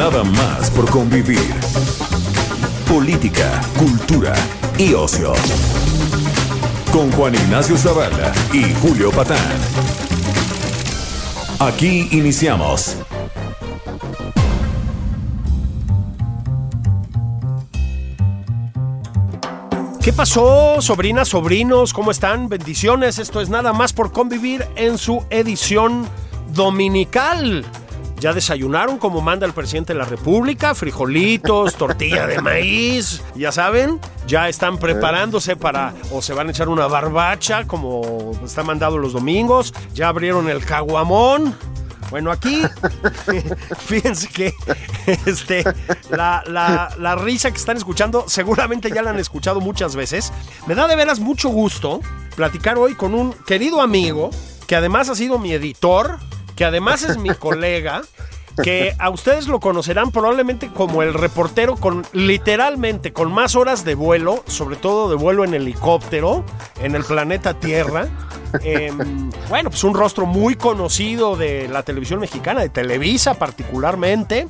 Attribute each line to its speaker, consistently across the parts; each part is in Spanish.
Speaker 1: Nada más por convivir. Política, cultura y ocio. Con Juan Ignacio Zavala y Julio Patán. Aquí iniciamos.
Speaker 2: ¿Qué pasó, sobrinas, sobrinos? ¿Cómo están? Bendiciones. Esto es nada más por convivir en su edición dominical. ¿Ya desayunaron como manda el presidente de la República? Frijolitos, tortilla de maíz, ya saben. Ya están preparándose para o se van a echar una barbacha como está mandado los domingos. Ya abrieron el caguamón. Bueno, aquí, fíjense que este, la, la, la, risa que están escuchando, seguramente ya la han escuchado muchas veces. Me da de veras mucho gusto platicar hoy con un querido amigo, que además ha sido mi editor, que además es mi colega, que a ustedes lo conocerán probablemente como el reportero con literalmente con más horas de vuelo, sobre todo de vuelo en helicóptero, en el planeta Tierra. Eh, bueno, pues un rostro muy conocido de la televisión mexicana, de Televisa particularmente.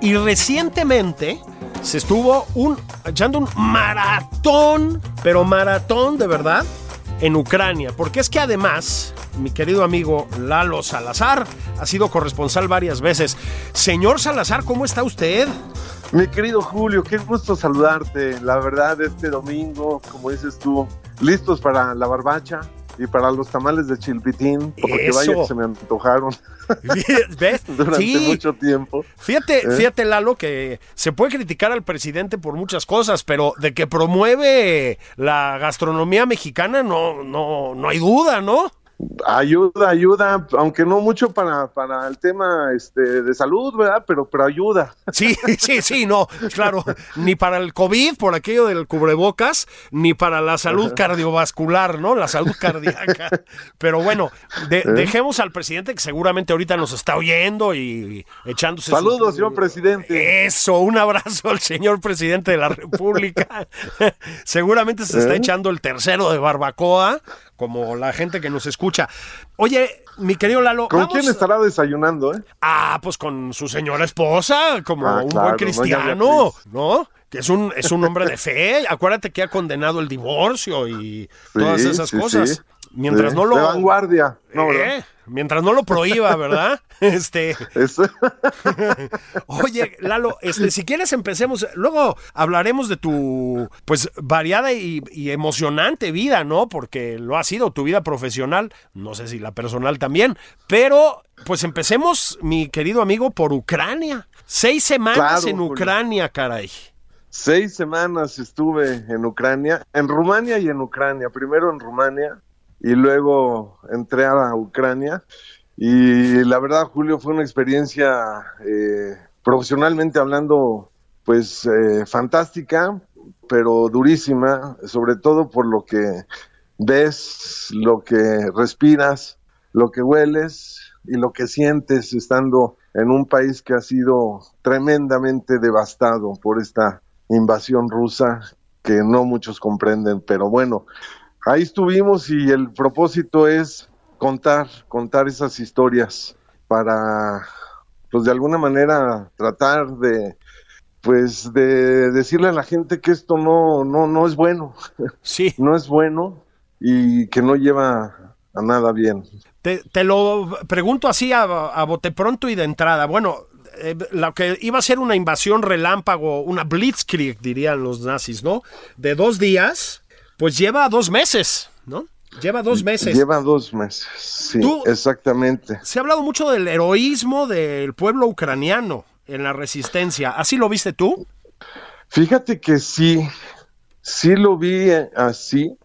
Speaker 2: Y recientemente se estuvo un, echando un maratón, pero maratón de verdad, en Ucrania. Porque es que además, mi querido amigo Lalo Salazar ha sido corresponsal varias veces. Señor Salazar, ¿cómo está usted?
Speaker 3: Mi querido Julio, qué gusto saludarte. La verdad, este domingo, como dices tú, listos para la barbacha y para los tamales de chilpitín, porque
Speaker 2: Eso.
Speaker 3: vaya que se me antojaron.
Speaker 2: ¿Ves?
Speaker 3: Durante
Speaker 2: Sí.
Speaker 3: mucho tiempo.
Speaker 2: Fíjate,
Speaker 3: ¿Eh?
Speaker 2: fíjate, Lalo, que se puede criticar al presidente por muchas cosas, pero de que promueve la gastronomía mexicana, no, no, no hay duda, ¿no?
Speaker 3: Ayuda, ayuda, aunque no mucho para, para el tema este, de salud, ¿verdad? Pero, pero ayuda.
Speaker 2: Sí, sí, sí, no, claro, ni para el COVID, por aquello del cubrebocas, ni para la salud cardiovascular, ¿no? La salud cardíaca. Pero bueno, de- dejemos al presidente que seguramente ahorita nos está oyendo y echándose. su-
Speaker 3: Saludos, señor presidente.
Speaker 2: Eso, un abrazo al señor presidente de la República. Seguramente se está
Speaker 3: ¿Eh?
Speaker 2: echando el tercero de barbacoa, como la gente que nos escucha. Oye, mi querido Lalo,
Speaker 3: ¿Con
Speaker 2: vamos-
Speaker 3: quién estará desayunando, eh?
Speaker 2: Ah, pues con su señora esposa, como
Speaker 3: Ah,
Speaker 2: un
Speaker 3: claro,
Speaker 2: buen cristiano. ¿no? Que es un, es un hombre de fe. Acuérdate que ha condenado el divorcio y todas esas
Speaker 3: sí,
Speaker 2: cosas.
Speaker 3: sí.
Speaker 2: Mientras no lo.
Speaker 3: De vanguardia. No,
Speaker 2: Eh. Mientras no lo prohíba, ¿verdad? Este.
Speaker 3: Es-
Speaker 2: Oye, Lalo, este, si quieres empecemos, luego hablaremos de tu, pues, variada y, y emocionante vida, ¿no? Porque lo ha sido tu vida profesional, no sé si la personal también, pero, pues empecemos, mi querido amigo, por Ucrania. Seis semanas
Speaker 3: Claro,
Speaker 2: en. Ucrania, caray.
Speaker 3: Seis semanas estuve en Ucrania, en Rumania y en Ucrania. Primero en Rumania y luego entré a Ucrania. Y la verdad, Julio, fue una experiencia eh, profesionalmente hablando, pues eh, fantástica, pero durísima, sobre todo por lo que ves, lo que respiras, lo que hueles y lo que sientes estando en un país que ha sido tremendamente devastado por esta invasión rusa que no muchos comprenden, pero bueno, ahí estuvimos y el propósito es contar, contar esas historias para, pues de alguna manera tratar de, pues de decirle a la gente que esto no, no, no es bueno,
Speaker 2: Sí,
Speaker 3: no es bueno y que no lleva a nada bien.
Speaker 2: te, te lo pregunto así a, a bote pronto y de entrada. Bueno, eh, lo que iba a ser una invasión relámpago, una blitzkrieg, dirían los nazis, ¿no? De dos días, pues lleva dos meses, ¿no? Lleva dos meses.
Speaker 3: Lleva dos meses, sí,
Speaker 2: Tú-
Speaker 3: exactamente.
Speaker 2: Se ha hablado mucho del heroísmo del pueblo ucraniano en la resistencia. ¿Así lo viste tú?
Speaker 3: Fíjate que sí, sí lo vi eh, así.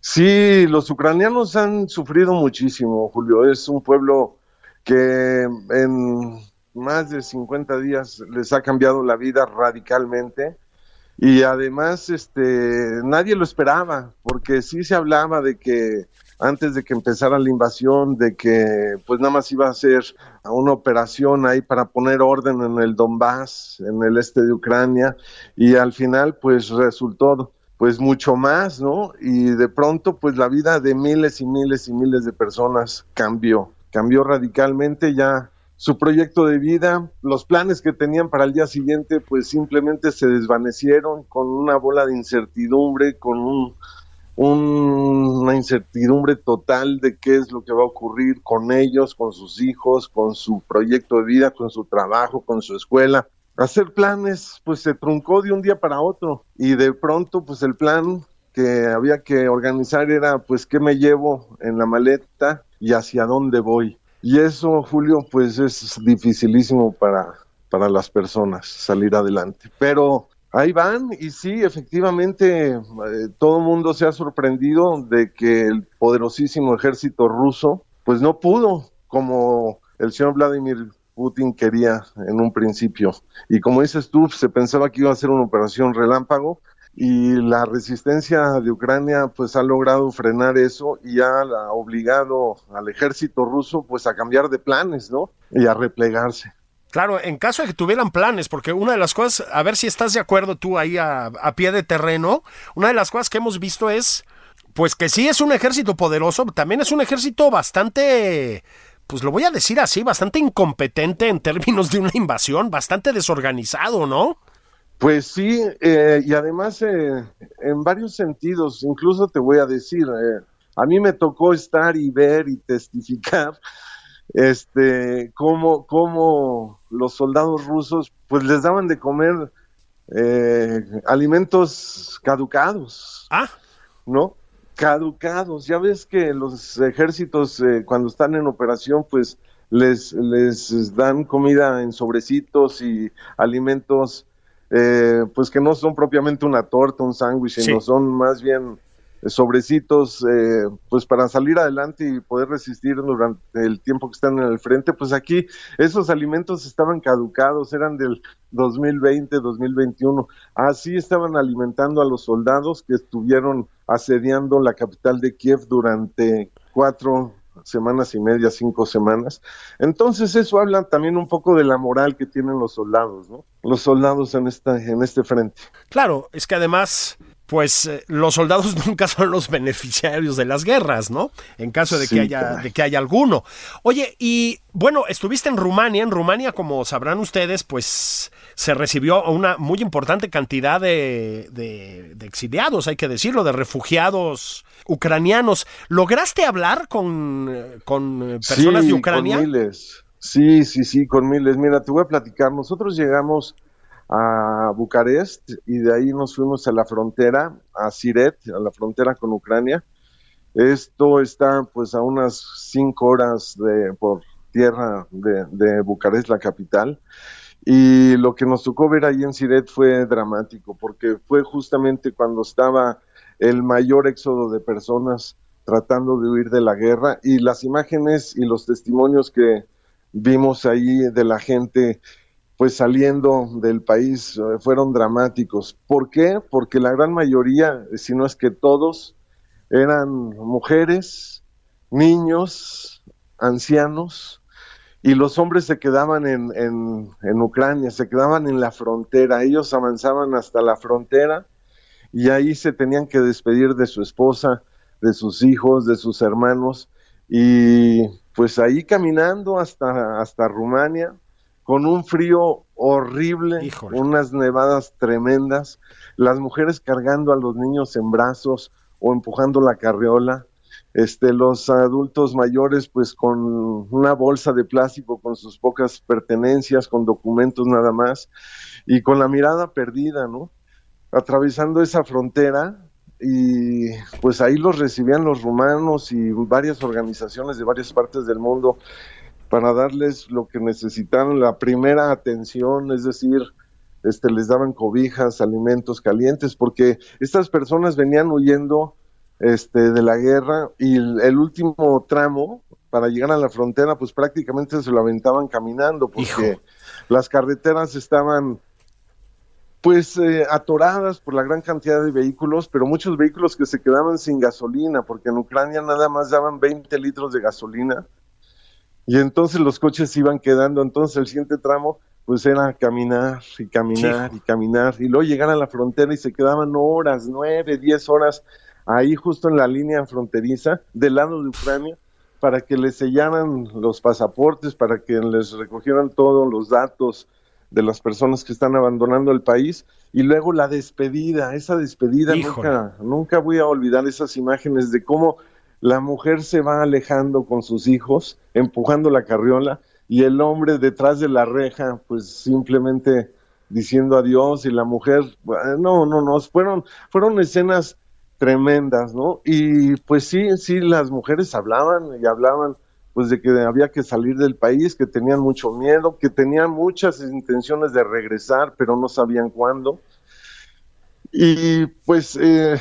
Speaker 3: Sí, los ucranianos han sufrido muchísimo, Julio. Es un pueblo que en más de 50 días les ha cambiado la vida radicalmente y además este nadie lo esperaba porque sí se hablaba de que antes de que empezara la invasión de que pues nada más iba a ser una operación ahí para poner orden en el Donbass, en el este de Ucrania y al final pues resultó pues mucho más, ¿no? Y de pronto pues la vida de miles y miles y miles de personas cambió, cambió radicalmente ya su proyecto de vida, los planes que tenían para el día siguiente, pues simplemente se desvanecieron con una bola de incertidumbre, con un, una incertidumbre total de qué es lo que va a ocurrir con ellos, con sus hijos, con su proyecto de vida, con su trabajo, con su escuela. Hacer planes, pues se truncó de un día para otro y de pronto, pues el plan que había que organizar era, pues, qué me llevo en la maleta y hacia dónde voy y eso, Julio, pues es dificilísimo para, para las personas salir adelante. Pero ahí van y sí, efectivamente, eh, todo el mundo se ha sorprendido de que el poderosísimo ejército ruso, pues no pudo, como el señor Vladimir Putin quería en un principio. Y como dices tú, se pensaba que iba a ser una operación relámpago, y la resistencia de Ucrania pues ha logrado frenar eso y ha obligado al ejército ruso pues a cambiar de planes, ¿no? Y a replegarse.
Speaker 2: Claro, en caso de que tuvieran planes, porque una de las cosas, a ver si estás de acuerdo tú ahí a, a pie de terreno, una de las cosas que hemos visto es, pues que sí es un ejército poderoso, también es un ejército bastante, pues lo voy a decir así, bastante incompetente en términos de una invasión, bastante desorganizado, ¿no?
Speaker 3: Pues sí, eh, y además eh, en varios sentidos, incluso te voy a decir, eh, a mí me tocó estar y ver y testificar este cómo, cómo los soldados rusos pues les daban de comer alimentos caducados.
Speaker 2: Ah.
Speaker 3: ¿No? Caducados. Ya ves que los ejércitos cuando están en operación pues les, les dan comida en sobrecitos y alimentos eh, pues que no son propiamente una torta, un sándwich, sino son más bien sobrecitos, eh, pues para salir adelante y poder resistir durante el tiempo que están en el frente, pues aquí esos alimentos estaban caducados, eran del 2020, 2021, así estaban alimentando a los soldados que estuvieron asediando la capital de Kiev durante cuatro semanas y media, cinco semanas. Entonces eso habla también un poco de la moral que tienen los soldados, ¿no? Los soldados en esta, en este frente.
Speaker 2: Claro, es que además pues eh, los soldados nunca son los beneficiarios de las guerras, ¿no? En caso de que haya de que haya alguno. Oye, y bueno, estuviste en Rumania, en Rumania como sabrán ustedes, pues se recibió una muy importante cantidad de, de, de exiliados, hay que decirlo, de refugiados ucranianos. ¿Lograste hablar con, con personas de Ucrania?
Speaker 3: Con miles. Sí, sí, sí, con miles. Mira, te voy a platicar. Nosotros llegamos a Bucarest y de ahí nos fuimos a la frontera, a Siret, a la frontera con Ucrania. Esto está pues a unas cinco horas de, por tierra de, de, Bucarest, la capital. Y lo que nos tocó ver ahí en Siret fue dramático, porque fue justamente cuando estaba el mayor éxodo de personas tratando de huir de la guerra y las imágenes y los testimonios que vimos ahí de la gente pues saliendo del país eh, fueron dramáticos. ¿Por qué? Porque la gran mayoría, si no es que todos, eran mujeres, niños, ancianos, y los hombres se quedaban en, en, en, Ucrania, se quedaban en la frontera, ellos avanzaban hasta la frontera y ahí se tenían que despedir de su esposa, de sus hijos, de sus hermanos, y pues ahí caminando hasta, hasta Rumania, con un frío horrible, unas nevadas tremendas, las mujeres cargando a los niños en brazos o empujando la carriola, este, los adultos mayores pues con una bolsa de plástico con sus pocas pertenencias, con documentos nada más, y con la mirada perdida, ¿no? Atravesando esa frontera y pues ahí los recibían los rumanos y varias organizaciones de varias partes del mundo para darles lo que necesitaron, la primera atención, es decir, este, les daban cobijas, alimentos calientes, porque estas personas venían huyendo este, de la guerra y el, último tramo para llegar a la frontera, pues prácticamente se lo aventaban caminando, porque las carreteras estaban pues eh, atoradas por la gran cantidad de vehículos, pero muchos vehículos que se quedaban sin gasolina, porque en Ucrania nada más daban 20 litros de gasolina, y entonces los coches iban quedando, entonces el siguiente tramo pues era caminar y caminar y caminar, y luego llegar a la frontera y se quedaban horas, nueve, diez horas ahí justo en la línea fronteriza del lado de Ucrania, para que les sellaran los pasaportes, para que les recogieran todos los datos, de las personas que están abandonando el país. Y luego la despedida, esa despedida nunca, nunca voy a olvidar esas imágenes de cómo la mujer se va alejando con sus hijos, empujando la carriola y el hombre detrás de la reja, pues simplemente diciendo adiós y la mujer, no, no, no, fueron, fueron escenas tremendas, ¿no? Y pues sí, sí, las mujeres hablaban y hablaban pues de que había que salir del país, que tenían mucho miedo, que tenían muchas intenciones de regresar, pero no sabían cuándo. Y pues eh,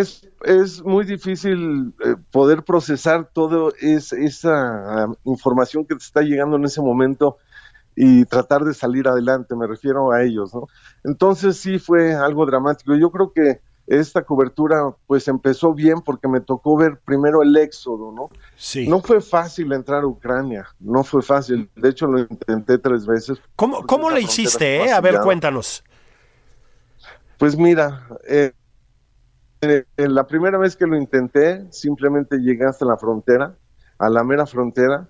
Speaker 3: es, es, muy difícil eh, poder procesar toda esa información que te está llegando en ese momento y tratar de salir adelante, me refiero a ellos, ¿no? Entonces sí fue algo dramático. Yo creo que esta cobertura pues empezó bien porque me tocó ver primero el éxodo, ¿no?
Speaker 2: Sí.
Speaker 3: No fue fácil entrar a Ucrania, no fue fácil. De hecho lo intenté tres veces.
Speaker 2: ¿Cómo, cómo le hiciste? Eh? A ver, cuéntanos.
Speaker 3: Pues mira, eh, eh, la primera vez que lo intenté, simplemente llegué hasta la frontera, a la mera frontera,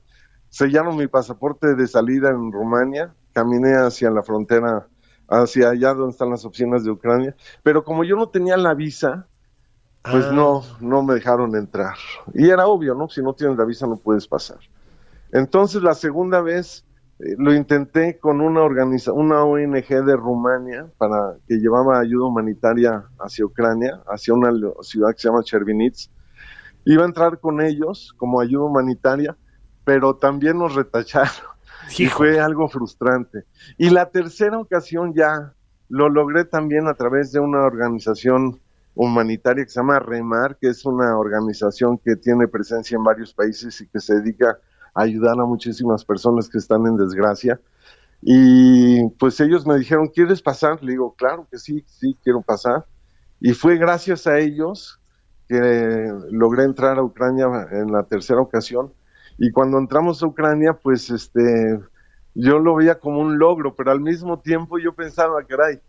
Speaker 3: sellaron mi pasaporte de salida en Rumania, caminé hacia la frontera hacia allá donde están las oficinas de Ucrania, pero como yo no tenía la visa, pues no, ah. no me dejaron entrar. Y era obvio, ¿no? Si no tienes la visa no puedes pasar. Entonces la segunda vez lo intenté con una organiza una ONG de Rumania para que llevaba ayuda humanitaria hacia Ucrania, hacia una ciudad que se llama Chervinitz. Iba a entrar con ellos como ayuda humanitaria, pero también nos retacharon y fue algo frustrante. Y la tercera ocasión ya lo logré también a través de una organización humanitaria que se llama REMAR, que es una organización que tiene presencia en varios países y que se dedica a ayudar a muchísimas personas que están en desgracia. Y pues ellos me dijeron, ¿quieres pasar? Le digo, claro que sí, sí, quiero pasar. Y fue gracias a ellos que logré entrar a Ucrania en la tercera ocasión y cuando entramos a Ucrania, pues este, yo lo veía como un logro, pero al mismo tiempo yo pensaba, caray,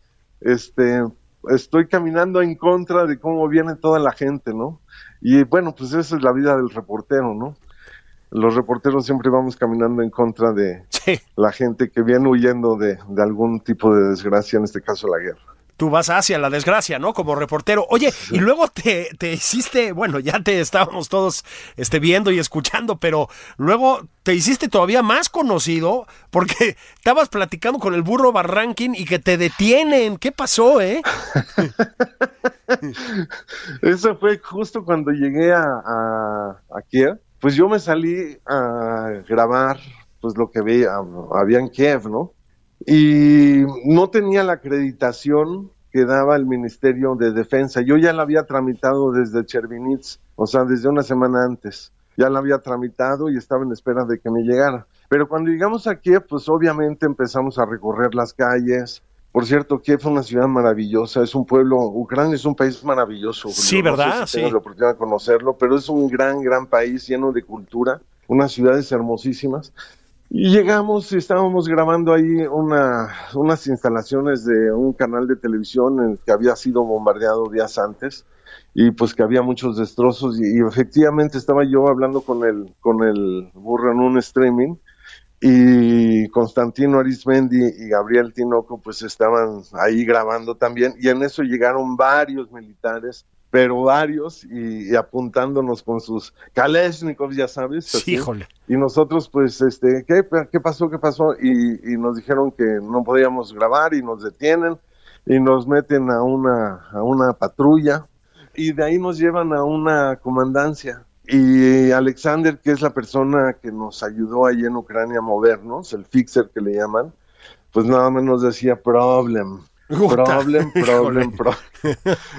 Speaker 3: este, estoy caminando en contra de cómo viene toda la gente, ¿no? Y bueno, pues esa es la vida del reportero, ¿no? Los reporteros siempre vamos caminando en contra de la gente que viene huyendo de, de algún tipo de desgracia, en este caso la guerra
Speaker 2: tú vas hacia la desgracia, ¿no? Como reportero. Oye, y luego te, te, hiciste, bueno, ya te estábamos todos este, viendo y escuchando, pero luego te hiciste todavía más conocido porque estabas platicando con el burro Barranquín y que te detienen. ¿Qué pasó, eh?
Speaker 3: Eso fue justo cuando llegué a, a, a Kiev. Pues yo me salí a grabar pues lo que veía, había en Kiev, ¿no? y no tenía la acreditación que daba el Ministerio de Defensa. Yo ya la había tramitado desde Chervinitz, o sea, desde una semana antes. Ya la había tramitado y estaba en espera de que me llegara. Pero cuando llegamos a Kiev, pues obviamente empezamos a recorrer las calles. Por cierto, Kiev es una ciudad maravillosa, es un pueblo, Ucrania es un país maravilloso.
Speaker 2: Sí, ¿verdad?
Speaker 3: No sé si sí. la oportunidad de conocerlo, pero es un gran, gran país lleno de cultura, unas ciudades hermosísimas. Y llegamos y estábamos grabando ahí una, unas instalaciones de un canal de televisión en que había sido bombardeado días antes y pues que había muchos destrozos y, efectivamente estaba yo hablando con el, con el burro en un streaming y Constantino Arismendi y Gabriel Tinoco pues estaban ahí grabando también y en eso llegaron varios militares pero varios y, apuntándonos con sus Kalashnikovs, ya sabes.
Speaker 2: Híjole.
Speaker 3: Y nosotros, pues, este, ¿qué, qué pasó? ¿Qué pasó? Y, y, nos dijeron que no podíamos grabar y nos detienen y nos meten a una, a una patrulla y de ahí nos llevan a una comandancia. Y Alexander, que es la persona que nos ayudó ahí en Ucrania a movernos, el fixer que le llaman, pues nada más nos decía problem Problem, problem, problem.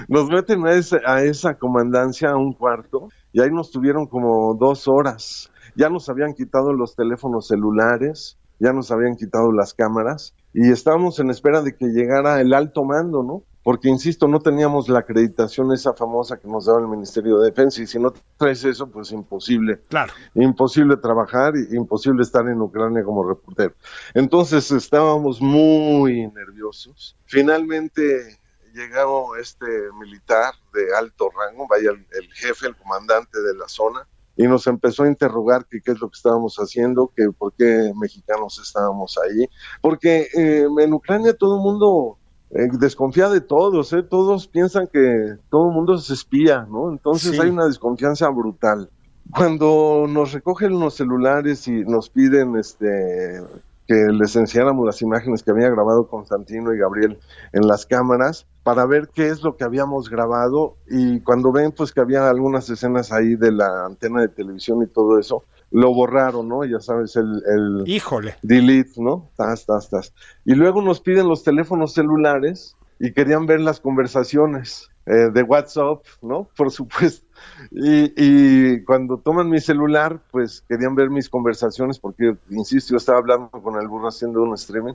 Speaker 3: Nos meten a, ese, a esa comandancia a un cuarto y ahí nos tuvieron como dos horas. Ya nos habían quitado los teléfonos celulares, ya nos habían quitado las cámaras y estábamos en espera de que llegara el alto mando, ¿no? Porque, insisto, no teníamos la acreditación esa famosa que nos daba el Ministerio de Defensa y si no traes eso, pues imposible.
Speaker 2: Claro.
Speaker 3: Imposible trabajar, imposible estar en Ucrania como reportero. Entonces estábamos muy nerviosos. Finalmente llegó este militar de alto rango, vaya el, el jefe, el comandante de la zona, y nos empezó a interrogar que qué es lo que estábamos haciendo, que por qué mexicanos estábamos ahí, porque eh, en Ucrania todo el mundo eh, desconfía de todos, ¿eh? todos piensan que todo el mundo es espía, ¿no? Entonces
Speaker 2: Sí.
Speaker 3: hay una desconfianza brutal. Cuando nos recogen los celulares y nos piden este que les enseñáramos las imágenes que había grabado Constantino y Gabriel en las cámaras para ver qué es lo que habíamos grabado y cuando ven pues que había algunas escenas ahí de la antena de televisión y todo eso, lo borraron, ¿no? Ya sabes, el, el
Speaker 2: Híjole.
Speaker 3: delete, ¿no? Tas, tas, tas. Y luego nos piden los teléfonos celulares y querían ver las conversaciones eh, de WhatsApp, ¿no? Por supuesto. Y, y cuando toman mi celular, pues querían ver mis conversaciones porque, insisto, yo estaba hablando con el burro haciendo un streaming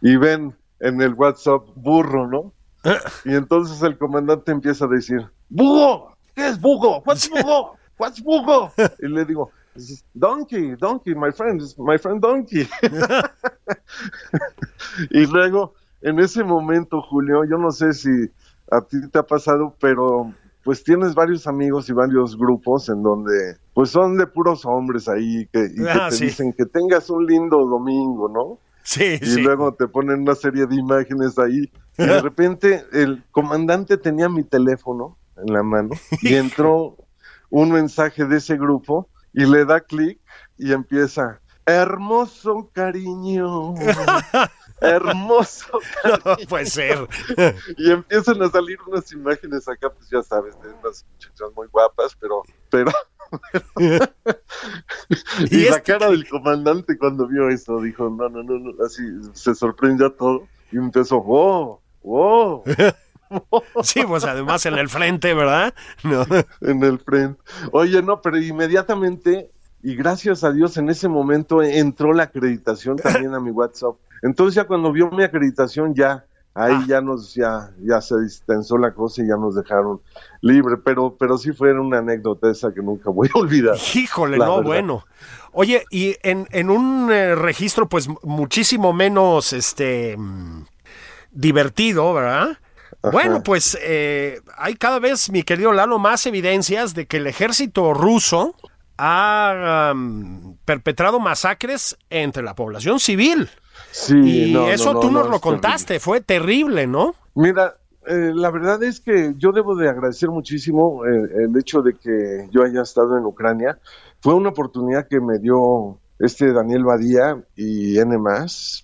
Speaker 3: y ven en el WhatsApp burro, ¿no? Y entonces el comandante empieza a decir, ¡Bugo! ¿Qué es bugo? ¿What's bugo? ¿What's bugo? Y le digo, Donkey, Donkey, my friend, my friend Donkey. y luego, en ese momento, Julio, yo no sé si a ti te ha pasado, pero pues tienes varios amigos y varios grupos en donde pues son de puros hombres ahí que, y que
Speaker 2: Ah,
Speaker 3: te
Speaker 2: sí.
Speaker 3: dicen que tengas un lindo domingo, ¿no?
Speaker 2: Sí,
Speaker 3: y
Speaker 2: sí.
Speaker 3: luego te ponen una serie de imágenes ahí. Y de repente el comandante tenía mi teléfono en la mano y entró un mensaje de ese grupo y le da clic y empieza, hermoso cariño, hermoso
Speaker 2: No puede ser.
Speaker 3: y empiezan a salir unas imágenes acá, pues ya sabes, de unas muchachas muy guapas, pero, pero, y,
Speaker 2: Y
Speaker 3: la
Speaker 2: este-
Speaker 3: cara del comandante cuando vio eso, dijo, no, no, no, no, así, se sorprendió todo, y empezó, oh,
Speaker 2: Sí, pues además en el frente, ¿verdad? No.
Speaker 3: en el frente. Oye, no, pero inmediatamente, y gracias a Dios, en ese momento entró la acreditación también a mi WhatsApp. Entonces ya cuando vio mi acreditación, ya, ahí
Speaker 2: Ah.
Speaker 3: ya nos, ya, ya se distensó la cosa y ya nos dejaron libre, pero, pero sí fue una anécdota esa que nunca voy a olvidar.
Speaker 2: Híjole, no,
Speaker 3: verdad.
Speaker 2: bueno. Oye, y en, en un eh, registro, pues muchísimo menos este mm, divertido, ¿verdad? Bueno, pues eh, hay cada vez, mi querido Lalo, más evidencias de que el ejército ruso ha perpetrado masacres entre la población civil.
Speaker 3: Sí,
Speaker 2: Y
Speaker 3: no,
Speaker 2: eso
Speaker 3: no,
Speaker 2: tú
Speaker 3: no,
Speaker 2: nos lo
Speaker 3: terrible.
Speaker 2: contaste, fue terrible, ¿no?
Speaker 3: Mira, eh, la verdad es que yo debo de agradecer muchísimo eh, el hecho de que yo haya estado en Ucrania. Fue una oportunidad que me dio este Daniel Badía y N+.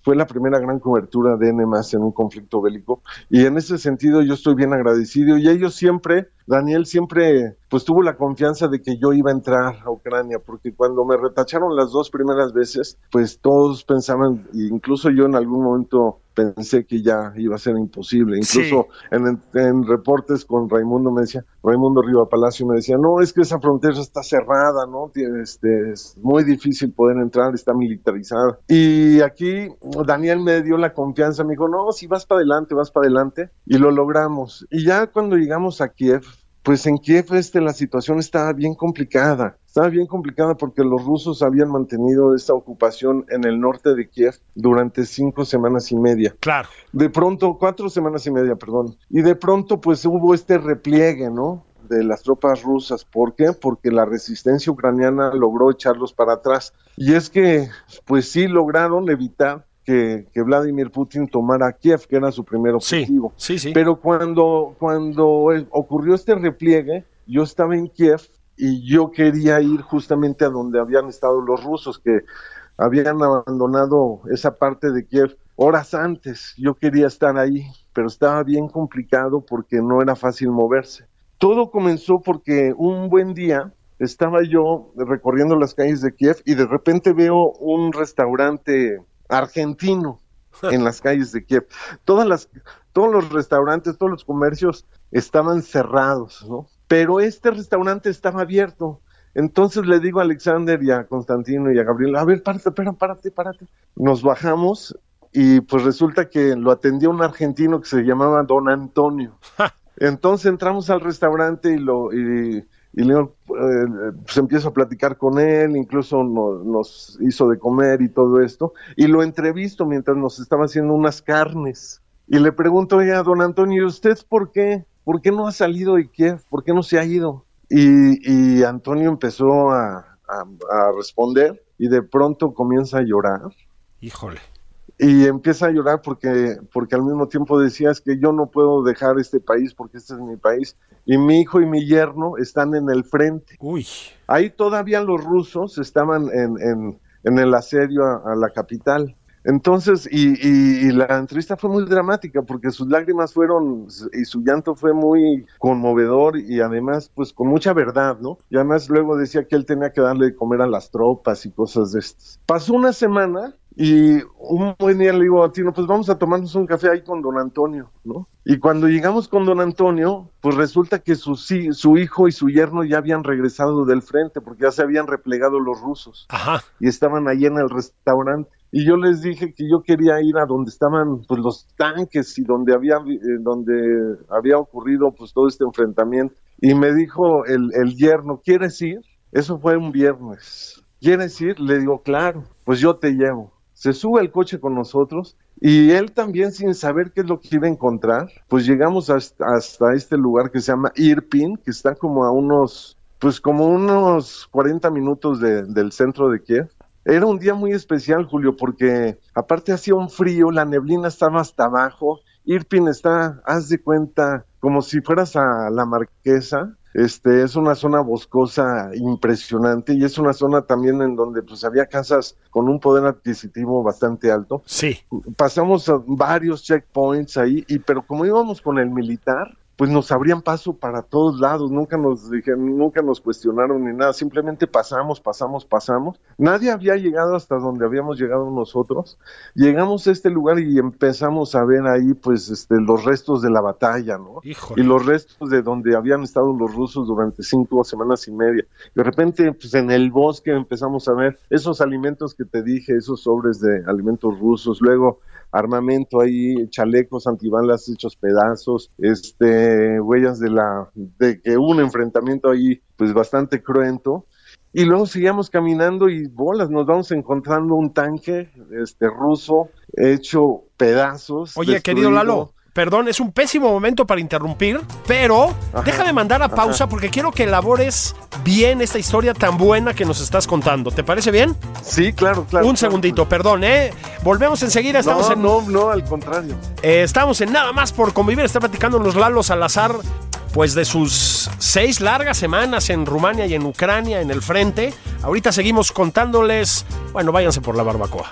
Speaker 3: Fue la primera gran cobertura de N+, en un conflicto bélico. Y en ese sentido yo estoy bien agradecido. Y ellos siempre, Daniel siempre, pues tuvo la confianza de que yo iba a entrar a Ucrania, porque cuando me retacharon las dos primeras veces, pues todos pensaban, incluso yo en algún momento pensé que ya iba a ser imposible. Incluso en, en reportes con Raimundo me decía, Raimundo Riva Palacio me decía, no, es que esa frontera está cerrada, ¿no? Tiene, Este, es muy difícil poder entrar, está militarizada. Y aquí Daniel me dio la confianza, me dijo, no, si vas para adelante, vas para adelante. Y lo logramos. Y ya cuando llegamos a Kiev, pues en Kiev este, la situación estaba bien complicada. Estaba bien complicada porque los rusos habían mantenido esta ocupación en el norte de Kiev durante cinco semanas y media.
Speaker 2: Claro.
Speaker 3: De pronto, cuatro semanas y media, perdón. Y de pronto, pues hubo este repliegue, ¿no? De las tropas rusas. ¿Por qué? Porque la resistencia ucraniana logró echarlos para atrás. Y es que, pues sí, lograron evitar que, que Vladimir Putin tomara Kiev, que era su primer
Speaker 2: Sí,
Speaker 3: objetivo.
Speaker 2: sí, sí.
Speaker 3: Pero cuando, cuando ocurrió este repliegue, yo estaba en Kiev y yo quería ir justamente a donde habían estado los rusos, que habían abandonado esa parte de Kiev horas antes. Yo quería estar ahí, pero estaba bien complicado porque no era fácil moverse. Todo comenzó porque un buen día estaba yo recorriendo las calles de Kiev y de repente veo un restaurante argentino en las calles de Kiev. Todas las, todos los restaurantes, todos los comercios estaban cerrados, ¿no? pero este restaurante estaba abierto. Entonces le digo a Alexander y a Constantino y a Gabriel, a ver, párate, espera, párate, párate. Nos bajamos y pues resulta que lo atendía un argentino que se llamaba Don Antonio. Entonces entramos al restaurante y lo y, y León eh, pues empiezo a platicar con él, incluso nos hizo de comer y todo esto, y lo entrevisto mientras nos estaba haciendo unas carnes. Y le pregunto a don Antonio, ¿y usted por qué? ¿Por qué no ha salido de Kiev? ¿Por qué no se ha ido? Y, y Antonio empezó a, a responder y de pronto comienza a llorar.
Speaker 2: Híjole
Speaker 3: y empieza a llorar porque, porque al mismo tiempo decías que yo no puedo dejar este país porque este es mi país y mi hijo y mi yerno están en el frente.
Speaker 2: Uy.
Speaker 3: Ahí todavía los rusos estaban en, en, en el asedio a, la capital. Entonces, y, y, la entrevista fue muy dramática porque sus lágrimas fueron y su llanto fue muy conmovedor y además, pues con mucha verdad, ¿no? Y además luego decía que él tenía que darle de comer a las tropas y cosas de estas. Pasó una semana y un buen día le digo a Tino, pues vamos a tomarnos un café ahí con don Antonio, ¿no? Y cuando llegamos con don Antonio, pues resulta que su, su hijo y su yerno ya habían regresado del frente, porque ya se habían replegado los rusos.
Speaker 2: Ajá.
Speaker 3: Y estaban ahí en el restaurante. Y yo les dije que yo quería ir a donde estaban pues los tanques y donde había, eh, donde había ocurrido pues todo este enfrentamiento. Y me dijo el, el yerno, ¿quieres ir? Eso fue un viernes. ¿Quieres ir? Le digo, claro, pues yo te llevo se sube al coche con nosotros y él también sin saber qué es lo que iba a encontrar, pues llegamos hasta, este lugar que se llama Irpin, que está como a unos, pues como unos 40 minutos del centro de Kiev. Era un día muy especial, Julio, porque aparte hacía un frío, la neblina estaba hasta abajo, Irpin está, haz de cuenta, como si fueras a la marquesa, este, es una zona boscosa impresionante y es una zona también en donde pues había casas con un poder adquisitivo bastante alto.
Speaker 2: Sí.
Speaker 3: Pasamos a varios checkpoints ahí y pero como íbamos con el militar, pues nos abrían paso para todos lados, nunca nos dijeron, nunca nos cuestionaron ni nada, simplemente pasamos, pasamos, pasamos. Nadie había llegado hasta donde habíamos llegado nosotros. Llegamos a este lugar y empezamos a ver ahí pues este los restos de la batalla, ¿no? Y los restos de donde habían estado los rusos durante cinco semanas y media. De repente, pues en el bosque empezamos a ver esos alimentos que te dije, esos sobres de alimentos rusos, luego armamento ahí, chalecos antibalas hechos pedazos, este, huellas de la, de que hubo un enfrentamiento ahí, pues bastante cruento. Y luego seguíamos caminando y bolas, nos vamos encontrando un tanque, este, ruso, hecho pedazos.
Speaker 2: Oye, querido Lalo, Perdón, es un pésimo momento para interrumpir, pero déjame mandar a pausa porque quiero que elabores bien esta historia tan buena que nos estás contando. ¿Te parece bien?
Speaker 3: Sí, claro, claro.
Speaker 2: Un segundito, perdón, ¿eh? Volvemos enseguida. Estamos
Speaker 3: no,
Speaker 2: en.
Speaker 3: No, no, al contrario.
Speaker 2: Eh, estamos en nada más por convivir. Está platicando los Lalos al azar, pues de sus seis largas semanas en Rumania y en Ucrania en el frente. Ahorita seguimos contándoles. Bueno, váyanse por la barbacoa.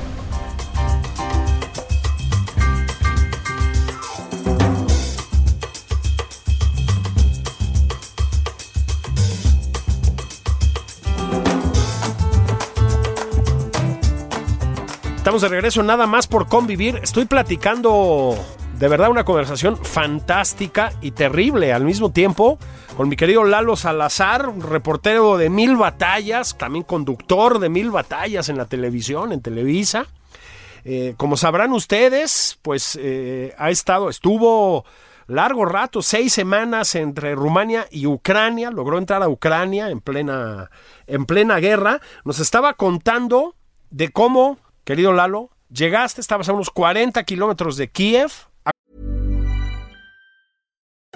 Speaker 2: Estamos de regreso nada más por convivir. Estoy platicando de verdad una conversación fantástica y terrible al mismo tiempo con mi querido Lalo Salazar, reportero de mil batallas, también conductor de mil batallas en la televisión, en Televisa. Eh, como sabrán ustedes, pues eh, ha estado, estuvo largo rato, seis semanas entre Rumania y Ucrania, logró entrar a Ucrania en plena, en plena guerra. Nos estaba contando de cómo Querido Lalo, llegaste, estabas a unos 40 kilómetros de Kiev.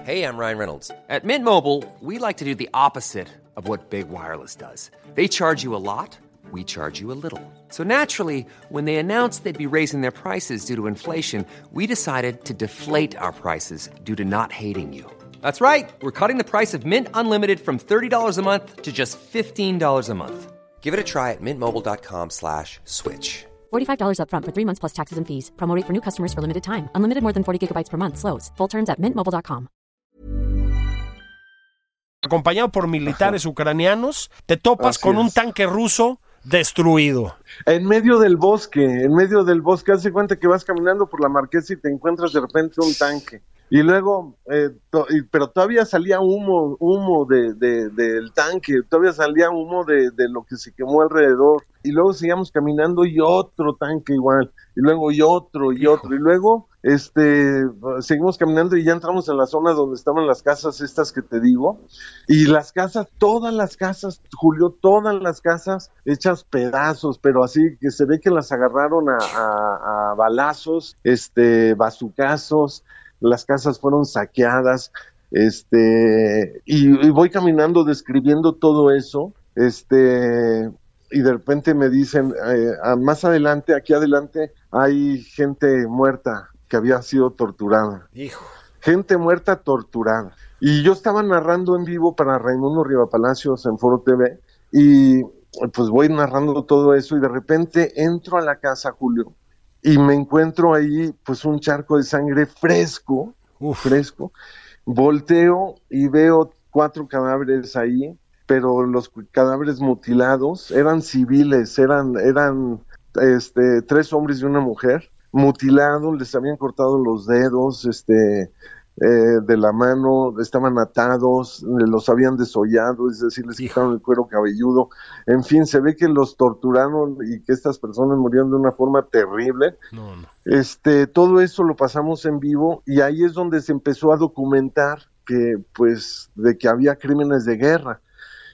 Speaker 4: Hey, I'm Ryan Reynolds. At Mint Mobile, we like to do the opposite of what Big Wireless does. They charge you a lot, we charge you a little. So naturally, when they announced they'd be raising their prices due to inflation, we decided to deflate our prices due to not hating you. That's right. We're cutting the price of Mint Unlimited from $30 a month to just $15 a month. Give it a try at mintmobile.com slash switch.
Speaker 5: $45 upfront for three months plus taxes and fees. Promo rate for new customers for limited time. Unlimited more than 40 gigabytes per month. Slows. Full terms at mintmobile.com.
Speaker 2: Acompañado por militares ucranianos, te topas
Speaker 3: Así
Speaker 2: con un
Speaker 3: es.
Speaker 2: tanque ruso destruido.
Speaker 3: En medio del bosque, en medio del bosque, hace cuenta que vas caminando por la marquesa y te encuentras de repente un tanque. Y luego, eh, to- y- pero todavía salía humo, humo de, de- del tanque, todavía salía humo de, de lo que se quemó alrededor. Y luego seguíamos caminando y otro tanque igual, y luego y otro y otro. Y luego, este, seguimos caminando y ya entramos en la zona donde estaban las casas estas que te digo. Y las casas, todas las casas, Julio, todas las casas hechas pedazos, pero así que se ve que las agarraron a, a- a balazos, este, bazucazos, las casas fueron saqueadas, este, y, y voy caminando describiendo todo eso, este, y de repente me dicen, eh, más adelante, aquí adelante, hay gente muerta que había sido torturada
Speaker 2: Hijo.
Speaker 3: gente muerta torturada. Y yo estaba narrando en vivo para Raimundo Rivapalacios en Foro TV y pues voy narrando todo eso y de repente entro a la casa, Julio, y me encuentro ahí pues un charco de sangre fresco,
Speaker 2: Uf.
Speaker 3: fresco. Volteo y veo cuatro cadáveres ahí, pero los cadáveres mutilados eran civiles, eran, eran este, tres hombres y una mujer, mutilados, les habían cortado los dedos, este, eh, de la mano, estaban atados, eh, los habían desollado, es decir, les quitaron el cuero cabelludo. En fin, se ve que los torturaron y que estas personas murieron de una forma terrible.
Speaker 2: No, no.
Speaker 3: Este, todo eso lo pasamos en vivo y ahí es donde se empezó a documentar que, pues, de que había crímenes de guerra.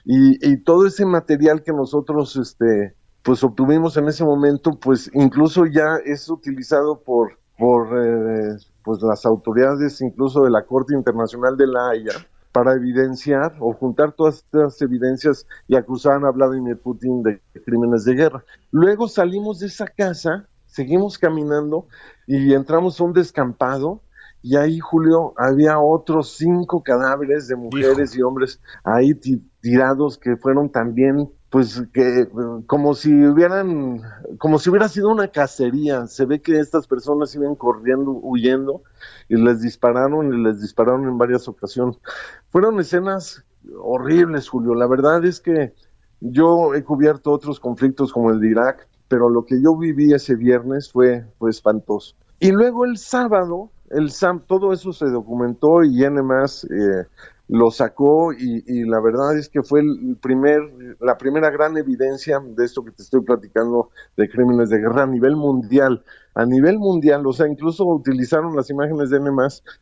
Speaker 3: Y, y todo ese material que nosotros, este, pues, obtuvimos en ese momento, pues, incluso ya es utilizado por, por, eh, pues, las autoridades, incluso de la Corte Internacional de la Haya, para evidenciar o juntar todas estas evidencias y acusar a Vladimir Putin de crímenes de guerra. Luego salimos de esa casa, seguimos caminando y entramos a un descampado y ahí, Julio, había otros cinco cadáveres de mujeres y hombres ahí tirados que fueron también, pues, que como si hubieran, como si hubiera sido una cacería. Se ve que estas personas iban corriendo, huyendo y les dispararon y les dispararon en varias ocasiones. Fueron escenas horribles, Julio. La verdad es que yo he cubierto otros conflictos como el de Irak, pero lo que yo viví ese viernes fue, fue espantoso. Y luego el sábado, el SAM, todo eso se documentó y N más eh, lo sacó y, y la verdad es que fue el primer, la primera gran evidencia de esto que te estoy platicando de crímenes de guerra a nivel mundial. A nivel mundial, o sea, incluso utilizaron las imágenes de N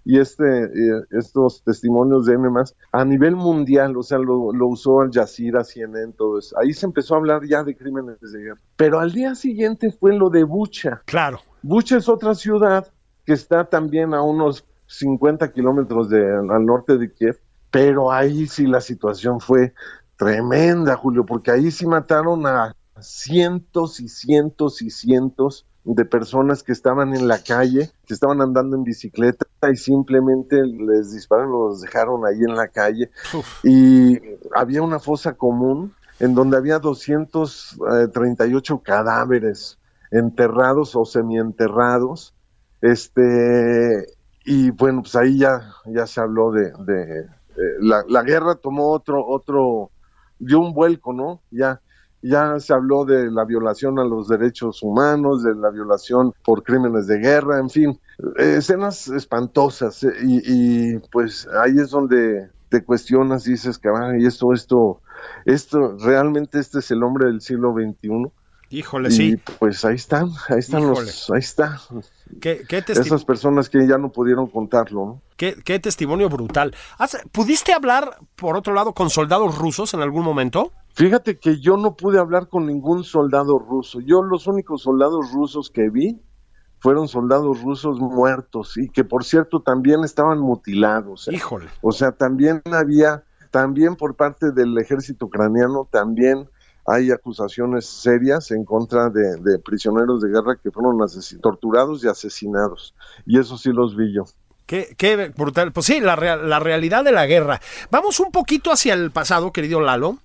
Speaker 3: y este, eh, estos testimonios de N a nivel mundial, o sea, lo, lo usó Al Jazeera, CNN, todo eso. Ahí se empezó a hablar ya de crímenes de guerra. Pero al día siguiente fue lo de Bucha.
Speaker 2: Claro.
Speaker 3: Bucha es otra ciudad que está también a unos 50 kilómetros de, al norte de Kiev, pero ahí sí la situación fue tremenda, Julio, porque ahí sí mataron a cientos y cientos y cientos de personas que estaban en la calle, que estaban andando en bicicleta y simplemente les dispararon, los dejaron ahí en la calle. Y había una fosa común en donde había 238 cadáveres enterrados o semienterrados. Este, y bueno, pues ahí ya, ya se habló de, de, eh, la, la guerra tomó otro, otro, dio un vuelco, ¿no? Ya, ya se habló de la violación a los derechos humanos, de la violación por crímenes de guerra, en fin, eh, escenas espantosas. eh, y, y, pues ahí es donde te cuestionas, dices, caray, esto, esto, esto, realmente este es el hombre del siglo XXI.
Speaker 2: Híjole,
Speaker 3: y
Speaker 2: sí.
Speaker 3: pues ahí están, ahí están
Speaker 2: Híjole.
Speaker 3: los, ahí está.
Speaker 2: ¿Qué, qué,
Speaker 3: Esas personas que ya no pudieron contarlo, ¿no?
Speaker 2: qué- qué testimonio brutal. ¿Pudiste hablar, por otro lado, con soldados rusos en algún momento?
Speaker 3: Fíjate que yo no pude hablar con ningún soldado ruso. Yo los únicos soldados rusos que vi fueron soldados rusos muertos y que por cierto también estaban mutilados. ¿eh?
Speaker 2: Híjole.
Speaker 3: O sea, también había, también por parte del ejército ucraniano, también hay acusaciones serias en contra de, de prisioneros de guerra que fueron torturados y asesinados. Y eso sí los vi yo.
Speaker 2: Qué, qué brutal. Pues sí, la, real- la realidad de la guerra. Vamos un poquito hacia el pasado, querido Lalo.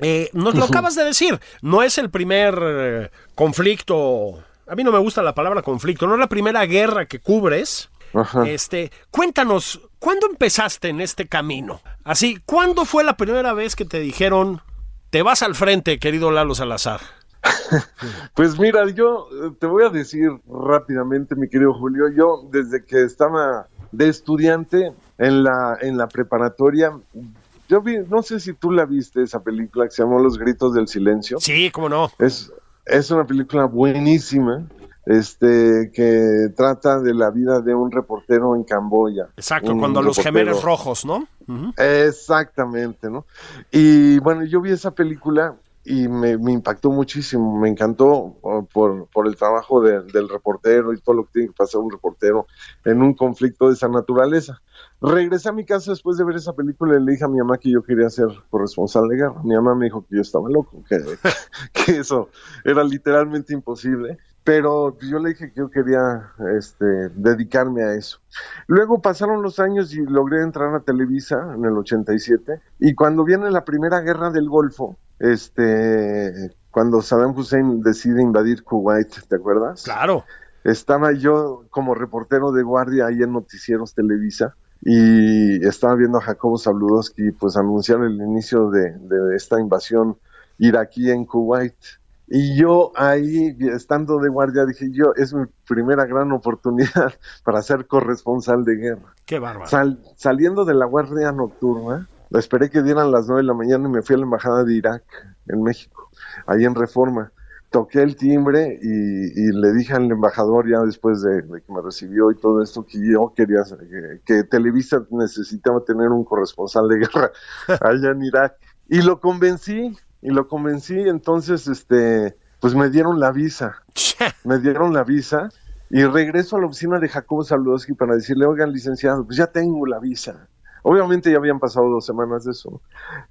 Speaker 2: Eh, nos lo acabas de decir, no es el primer eh, conflicto, a mí no me gusta la palabra conflicto, no es la primera guerra que cubres.
Speaker 3: Ajá.
Speaker 2: Este, cuéntanos, ¿cuándo empezaste en este camino? Así, ¿cuándo fue la primera vez que te dijeron, te vas al frente, querido Lalo Salazar?
Speaker 3: Pues mira, yo eh, te voy a decir rápidamente, mi querido Julio, yo desde que estaba de estudiante en la, en la preparatoria, yo vi, no sé si tú la viste, esa película que se llamó Los Gritos del Silencio.
Speaker 2: Sí, cómo no.
Speaker 3: Es, es una película buenísima, este, que trata de la vida de un reportero en Camboya.
Speaker 2: Exacto, cuando los gemelos rojos, ¿no?
Speaker 3: Exactamente, ¿no? Y bueno, yo vi esa película y me, me impactó muchísimo, me encantó oh, por, por el trabajo de- del reportero y todo lo que tiene que pasar un reportero en un conflicto de esa naturaleza. Regresé a mi casa después de ver esa película y le dije a mi mamá que yo quería ser corresponsal de guerra. Mi mamá me dijo que yo estaba loco, que, que eso era literalmente imposible. Pero yo le dije que yo quería este, dedicarme a eso. Luego pasaron los años y logré entrar a Televisa en el 87. Y cuando viene la primera guerra del Golfo, este, cuando Saddam Hussein decide invadir Kuwait, ¿te acuerdas?
Speaker 2: Claro.
Speaker 3: Estaba yo como reportero de guardia ahí en Noticieros Televisa y estaba viendo a Jacobo Zabludowski pues anunciar el inicio de, de esta invasión iraquí en Kuwait. Y yo ahí, estando de guardia, dije yo, es mi primera gran oportunidad para ser corresponsal de guerra.
Speaker 2: Qué bárbaro.
Speaker 3: Sal- saliendo de la guardia nocturna, esperé que dieran las nueve de la mañana y me fui a la embajada de Irak en México, ahí en Reforma. Toqué el timbre y, y le dije al embajador ya después de, de que me recibió y todo esto que yo quería que, que Televisa necesitaba tener un corresponsal de guerra allá en Irak y lo convencí y lo convencí entonces este pues me dieron la visa me dieron la visa y regreso a la oficina de Jacobo Saludowski para decirle, oigan, licenciado, pues ya tengo la visa. Obviamente ya habían pasado dos semanas de eso.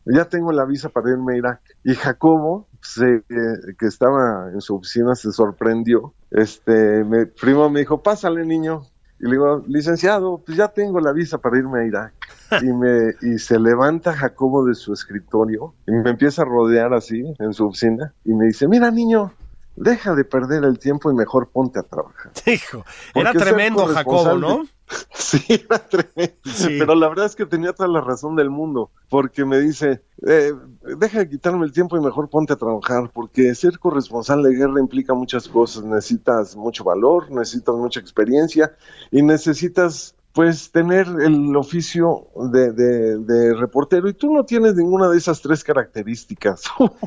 Speaker 3: Ya tengo la visa para irme a Irak. Y Jacobo, se- eh, que estaba en su oficina, se sorprendió. Este, me, primo me dijo, pásale, niño. Y le digo, licenciado, pues ya tengo la visa para irme a Irak. Y, me, y se levanta Jacobo de su escritorio y me empieza a rodear así en su oficina y me dice, mira, niño, deja de perder el tiempo y mejor ponte a trabajar.
Speaker 2: Hijo, era tremendo Jacobo, ¿no?
Speaker 3: Sí, era tremendo.
Speaker 2: Sí.
Speaker 3: Pero la verdad es que tenía toda la razón del mundo, porque me dice, eh, deja de quitarme el tiempo y mejor ponte a trabajar, porque ser corresponsal de guerra implica muchas cosas. Necesitas mucho valor, necesitas mucha experiencia y necesitas pues tener el oficio de, de- reportero y tú no tienes ninguna de esas tres características.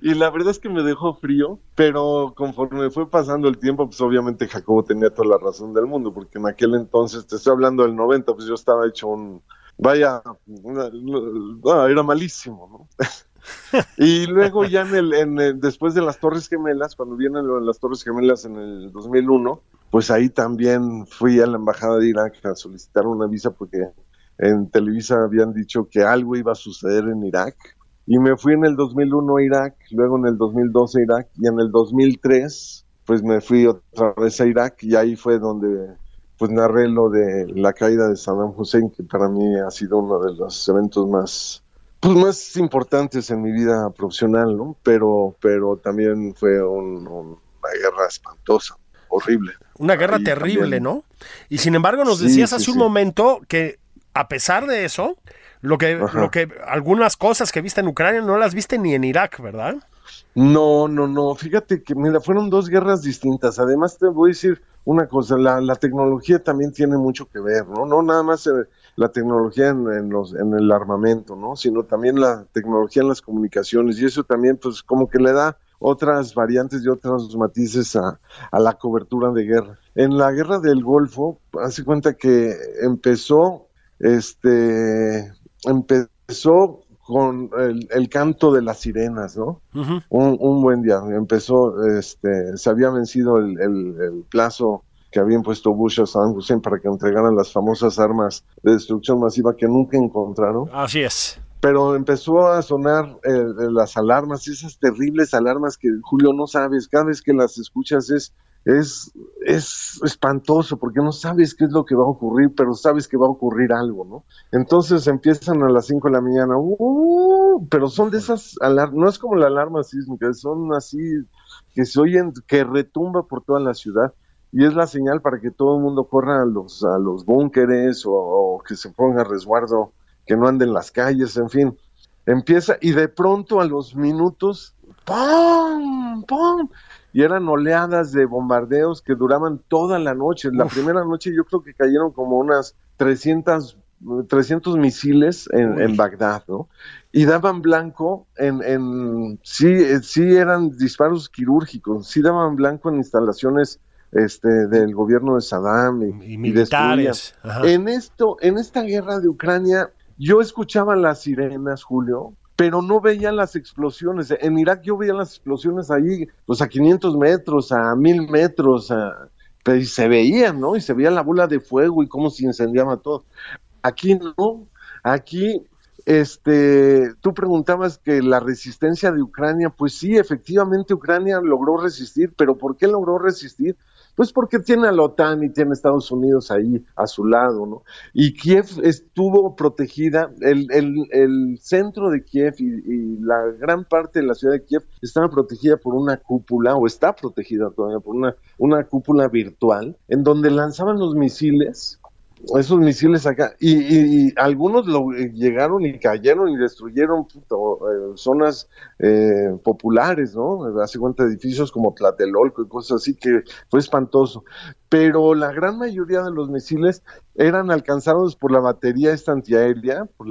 Speaker 3: y la verdad es que me dejó frío, pero conforme fue pasando el tiempo, pues obviamente Jacobo tenía toda la razón del mundo, porque en aquel entonces, te estoy hablando del 90, pues yo estaba hecho un, vaya, era malísimo, ¿no? y luego ya en el, en el- después de las Torres Gemelas, cuando vienen las Torres Gemelas en el 2001, pues ahí también fui a la embajada de Irak a solicitar una visa porque en Televisa habían dicho que algo iba a suceder en Irak. Y me fui en el 2001 a Irak, luego en el 2012 a Irak y en el 2003 pues me fui otra vez a Irak y ahí fue donde pues narré lo de la caída de Saddam Hussein que para mí ha sido uno de los eventos más pues más importantes en mi vida profesional, ¿no? Pero pero también fue un- un- una guerra espantosa, horrible.
Speaker 2: Una guerra
Speaker 3: Ahí
Speaker 2: terrible,
Speaker 3: también.
Speaker 2: ¿no? Y sin embargo nos
Speaker 3: Sí,
Speaker 2: decías
Speaker 3: sí,
Speaker 2: hace un momento que a pesar de eso, lo que,
Speaker 3: Ajá.
Speaker 2: lo que algunas cosas que viste en Ucrania no las viste ni en Irak, ¿verdad?
Speaker 3: No, no, no. Fíjate que, mira, fueron dos guerras distintas. Además, te voy a decir una cosa, la, la tecnología también tiene mucho que ver, ¿no? No nada más eh, la tecnología en, en los, en el armamento, ¿no? Sino también la tecnología en las comunicaciones. Y eso también, pues, como que le da otras variantes y otros matices a, a la cobertura de guerra. En la guerra del Golfo, hace cuenta que empezó, este, empezó con el, el canto de las sirenas, ¿no? Un, un buen día. Empezó, este, se había vencido el, el- el plazo que había impuesto Bush a Saddam Hussein para que entregaran las famosas armas de destrucción masiva que nunca encontraron.
Speaker 2: Así es.
Speaker 3: Pero empezó a sonar eh, eh, las alarmas, esas terribles alarmas que Julio no sabes, cada vez que las escuchas es es, es espantoso porque no sabes qué es lo que va a ocurrir, pero sabes que va a ocurrir algo, ¿no? Entonces empiezan a las 5 de la mañana, uh, pero son de esas alarmas, no es como la alarma sísmica, son así que se oyen, que retumba por toda la ciudad y es la señal para que todo el mundo corra a los, a los búnkeres o, o que se ponga a resguardo, que no ande en las calles, en fin. Empieza y de pronto a los minutos, ¡pum! ¡pum! y eran oleadas de bombardeos que duraban toda la noche. La primera noche yo creo que cayeron como unas 300, 300 misiles en, en Bagdad, ¿no? Y daban blanco en, en sí, eh, sí eran disparos quirúrgicos, sí daban blanco en instalaciones este del gobierno de Saddam y,
Speaker 2: Y militares.
Speaker 3: En esto, en esta guerra de Ucrania, yo escuchaba las sirenas, Julio, pero no veía las explosiones. En Irak yo veía las explosiones ahí, pues a 500 metros, a 1000 metros, pero y se veían, ¿no? Y se veía la bola de fuego y cómo se incendiaba todo. Aquí no, aquí, este, tú preguntabas que la resistencia de Ucrania, pues sí, efectivamente Ucrania logró resistir, pero ¿por qué logró resistir? Pues porque tiene a la OTAN y tiene a Estados Unidos ahí a su lado, ¿no? Y Kiev estuvo protegida, el, el, el centro de Kiev y, y la gran parte de la ciudad de Kiev estaba protegida por una cúpula, o está protegida todavía por una, una cúpula virtual, en donde lanzaban los misiles esos misiles acá, y, y- y algunos lo, llegaron y cayeron y destruyeron eh, zonas eh, populares, ¿no? Hace cuenta edificios como Tlatelolco y cosas así, que fue espantoso. Pero la gran mayoría de los misiles eran alcanzados por la batería esta antiaérea, por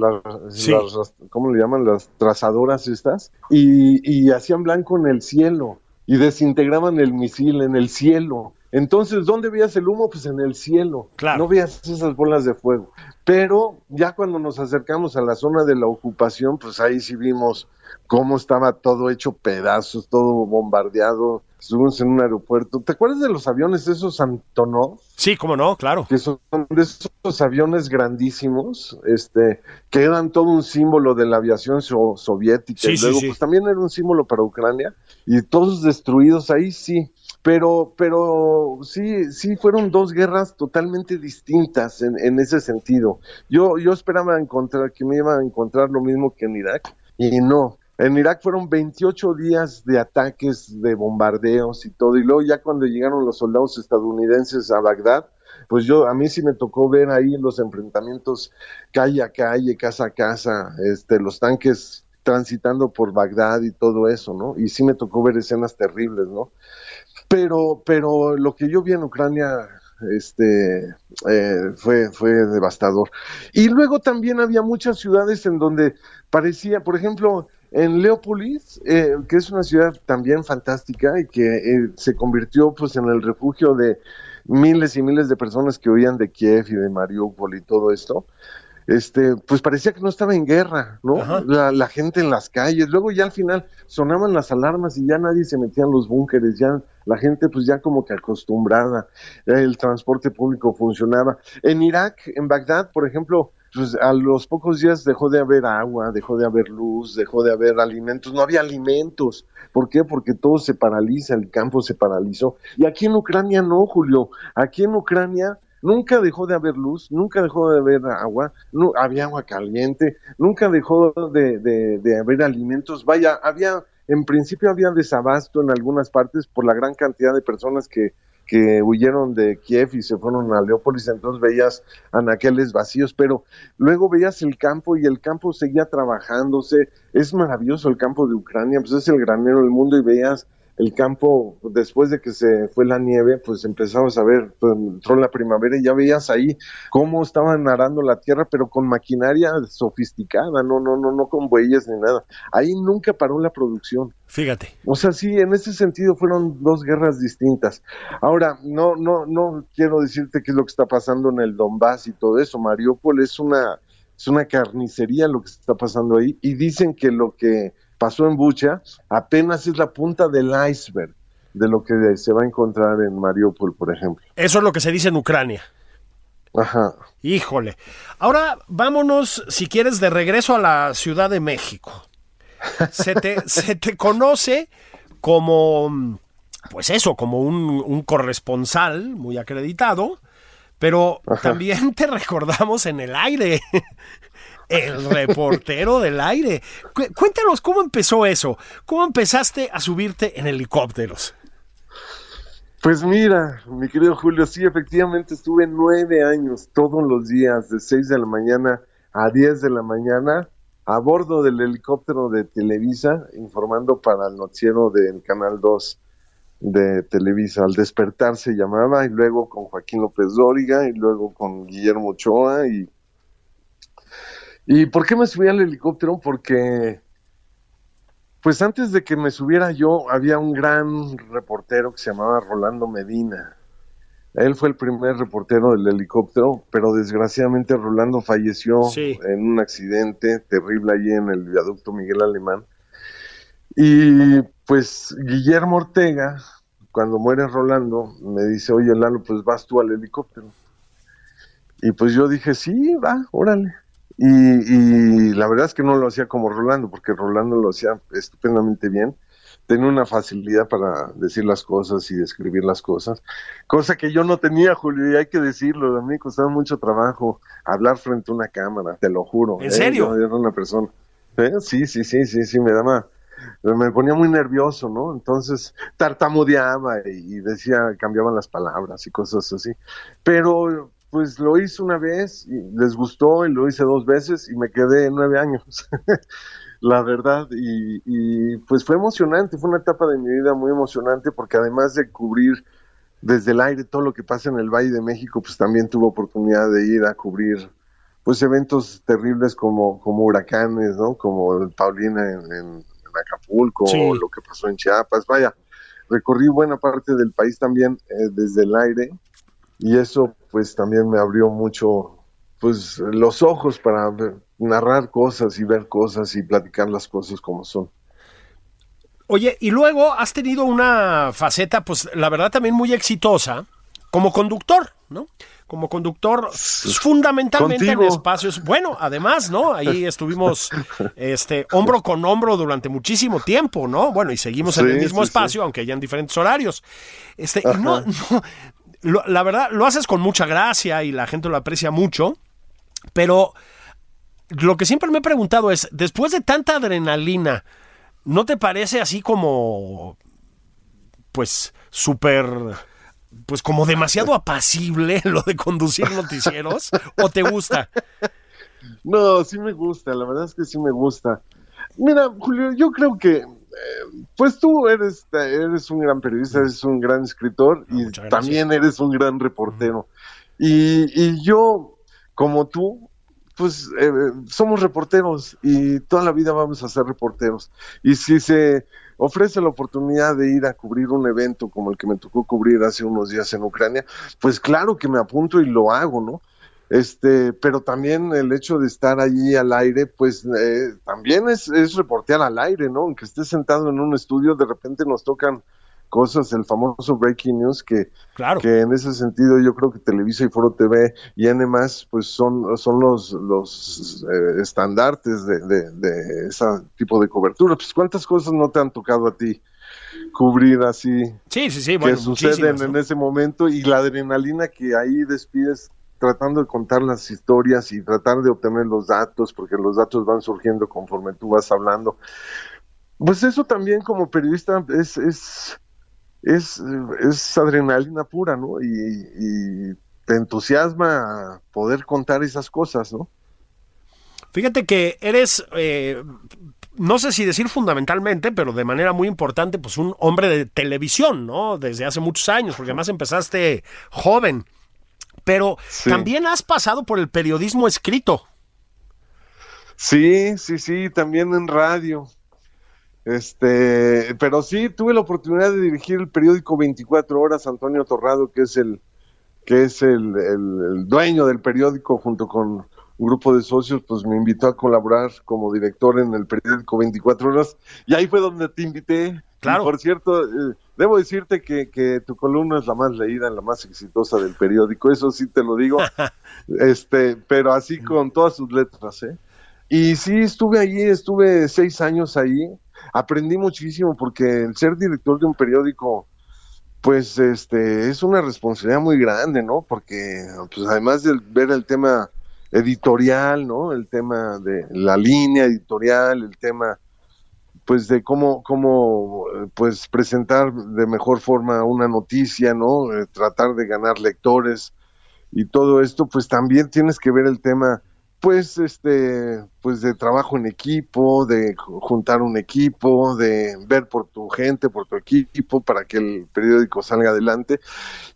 Speaker 2: Sí.
Speaker 3: las, ¿cómo le llaman? Las trazadoras estas, y, y hacían blanco en el cielo, y desintegraban el misil en el cielo. Entonces, ¿dónde veías el humo? Pues en el cielo.
Speaker 2: Claro.
Speaker 3: No veías esas bolas de fuego. Pero ya cuando nos acercamos a la zona de la ocupación, pues ahí sí vimos cómo estaba todo hecho pedazos, todo bombardeado. Estuvimos en un aeropuerto. ¿Te acuerdas de los aviones esos Antonov?
Speaker 2: Sí, cómo no, claro.
Speaker 3: que son de esos aviones grandísimos, este, que eran todo un símbolo de la aviación so- soviética.
Speaker 2: Sí,
Speaker 3: y
Speaker 2: sí,
Speaker 3: luego,
Speaker 2: sí.
Speaker 3: pues también era un símbolo para Ucrania, y todos destruidos ahí sí. Pero, pero sí, sí fueron dos guerras totalmente distintas en, en ese sentido. Yo, yo esperaba encontrar que me iba a encontrar lo mismo que en Irak, y no. En Irak fueron 28 días de ataques, de bombardeos y todo, y luego ya cuando llegaron los soldados estadounidenses a Bagdad, pues yo a mí sí me tocó ver ahí los enfrentamientos calle a calle, casa a casa, este, los tanques transitando por Bagdad y todo eso, ¿no? Y sí me tocó ver escenas terribles, ¿no? Pero, pero lo que yo vi en Ucrania, este, eh, fue, fue devastador. Y luego también había muchas ciudades en donde parecía, por ejemplo, en Leópolis, eh, que es una ciudad también fantástica y que eh, se convirtió pues en el refugio de miles y miles de personas que huían de Kiev y de Mariupol y todo esto, este, pues parecía que no estaba en guerra, ¿no? La, la gente en las calles, luego ya al final sonaban las alarmas y ya nadie se metía en los búnkeres, ya la gente pues ya como que acostumbrada, el transporte público funcionaba. En Irak, en Bagdad, por ejemplo, pues a los pocos días dejó de haber agua, dejó de haber luz, dejó de haber alimentos, no había alimentos. ¿Por qué? Porque todo se paraliza, el campo se paralizó. Y aquí en Ucrania no, Julio. Aquí en Ucrania nunca dejó de haber luz, nunca dejó de haber agua, no, había agua caliente, nunca dejó de, de, de haber alimentos. Vaya, había, en principio había desabasto en algunas partes por la gran cantidad de personas que, que huyeron de Kiev y se fueron a Leópolis, entonces veías anaqueles vacíos, pero luego veías el campo y el campo seguía trabajándose. Es maravilloso el campo de Ucrania, pues es el granero del mundo y veías el campo después de que se fue la nieve, pues empezabas a ver, pues, entró la primavera y ya veías ahí cómo estaban arando la tierra, pero con maquinaria sofisticada, no, no, no, no con bueyes ni nada. Ahí nunca paró la producción.
Speaker 2: Fíjate.
Speaker 3: O sea, sí, en ese sentido fueron dos guerras distintas. Ahora, no, no, no quiero decirte qué es lo que está pasando en el Donbass y todo eso. Mariupol es una, es una carnicería lo que está pasando ahí. Y dicen que lo que pasó en Bucha apenas es la punta del iceberg de lo que se va a encontrar en Mariupol, por ejemplo.
Speaker 2: Eso es lo que se dice en Ucrania.
Speaker 3: Ajá.
Speaker 2: Híjole. Ahora vámonos, si quieres, de regreso a la Ciudad de México. Se te, se te conoce como pues eso, como un, un corresponsal muy acreditado, pero también te recordamos en el aire. El reportero del aire. Cuéntanos cómo empezó eso. ¿Cómo empezaste a subirte en helicópteros?
Speaker 3: Pues mira, mi querido Julio, sí, efectivamente estuve nueve años todos los días, de seis de la mañana a diez de la mañana, a bordo del helicóptero de Televisa, informando para el noticiero del Canal 2 de Televisa. Al despertar se llamaba, y luego con Joaquín López Dóriga, y luego con Guillermo Ochoa. Y, ¿Y por qué me subí al helicóptero? Porque, pues antes de que me subiera yo, había un gran reportero que se llamaba Rolando Medina. Él fue el primer reportero del helicóptero, pero desgraciadamente Rolando falleció en un accidente terrible allí en el viaducto Miguel Alemán. Y pues Guillermo Ortega, cuando muere Rolando, me dice, oye Lalo, pues vas tú al helicóptero. Y pues yo dije, sí, va, órale. Y, y, la verdad es que no lo hacía como Rolando, porque Rolando lo hacía estupendamente bien. Tenía una facilidad para decir las cosas y describir las cosas, cosa que yo no tenía, Julio, y hay que decirlo. A mí costaba mucho trabajo hablar frente a una cámara, te lo juro.
Speaker 2: ¿En serio?
Speaker 3: era una persona. ¿Eh? Sí, sí, sí, sí, sí, me daba me ponía muy nervioso, ¿no? Entonces tartamudeaba y, decía, cambiaban las palabras y cosas así. Pero pues lo hice una vez y les gustó y lo hice dos veces y me quedé nueve años, la verdad. Y, y, pues fue emocionante, fue una etapa de mi vida muy emocionante porque además de cubrir desde el aire todo lo que pasa en el Valle de México, pues también tuve oportunidad de ir a cubrir pues eventos terribles como, como huracanes, ¿no? Como el Paulina en Acapulco, lo que pasó en Chiapas, vaya, recorrí buena parte del país también eh, desde el aire y eso pues también me abrió mucho pues los ojos para narrar cosas y ver cosas y platicar las cosas como son.
Speaker 2: Oye, y luego has tenido una faceta, pues la verdad también muy exitosa como conductor, ¿no? como conductor fundamentalmente en espacios. Bueno, además, ¿no? Ahí estuvimos este hombro con hombro durante muchísimo tiempo, ¿no? Bueno, y seguimos en el mismo espacio, aunque ya en diferentes horarios. Este, y no, la verdad, lo haces con mucha gracia y la gente lo aprecia mucho, pero lo que siempre me he preguntado es, después de tanta adrenalina, ¿no te parece así como, pues, súper pues como demasiado apacible lo de conducir noticieros o te gusta?
Speaker 3: No, sí me gusta, la verdad es que sí me gusta. Mira, Julio, yo creo que pues tú eres, eres un gran periodista, eres un gran escritor y también eres un gran reportero. Y, y yo, como tú, pues eh, somos reporteros y toda la vida vamos a ser reporteros. Y si se ofrece la oportunidad de ir a cubrir un evento como el que me tocó cubrir hace unos días en Ucrania, pues claro que me apunto y lo hago, ¿no? Este, pero también el hecho de estar allí al aire, pues eh, también es, es reportear al aire, ¿no? Aunque estés sentado en un estudio, de repente nos tocan cosas, el famoso breaking news, que, que en ese sentido yo creo que Televisa y Foro TV y N pues son, son los, los eh, estandartes de, de, ese tipo de cobertura. Pues cuántas cosas no te han tocado a ti cubrir así
Speaker 2: sí, sí, sí,
Speaker 3: que suceden en ese momento y la adrenalina que ahí despides tratando de contar las historias y tratar de obtener los datos, porque los datos van surgiendo conforme tú vas hablando. Pues eso también como periodista es, es es, es adrenalina pura, ¿no? Y, te entusiasma poder contar esas cosas, ¿no?
Speaker 2: Fíjate que eres, eh, no sé si decir fundamentalmente, pero de manera muy importante, pues un hombre de televisión, ¿no? Desde hace muchos años, porque además empezaste joven. Pero también has pasado por el periodismo escrito.
Speaker 3: Sí, sí, sí, también en radio. Este, pero sí tuve la oportunidad de dirigir el periódico 24 horas, Antonio Torrado, que es el que es el, dueño del periódico junto con un grupo de socios, pues me invitó a colaborar como director en el periódico 24 horas y ahí fue donde te invité.
Speaker 2: Claro.
Speaker 3: por cierto, eh, debo decirte que, que, tu columna es la más leída, la más exitosa del periódico, eso sí te lo digo, este, pero así con todas sus letras, ¿eh? Y sí, estuve allí, estuve seis años ahí, aprendí muchísimo porque el ser director de un periódico pues este es una responsabilidad muy grande, ¿no? Porque pues además de ver el tema editorial, ¿no? El tema de la línea editorial, el tema pues de cómo cómo pues presentar de mejor forma una noticia, ¿no? Eh, tratar de ganar lectores y todo esto, pues también tienes que ver el tema pues este pues de trabajo en equipo de juntar un equipo de ver por tu gente por tu equipo para que el periódico salga adelante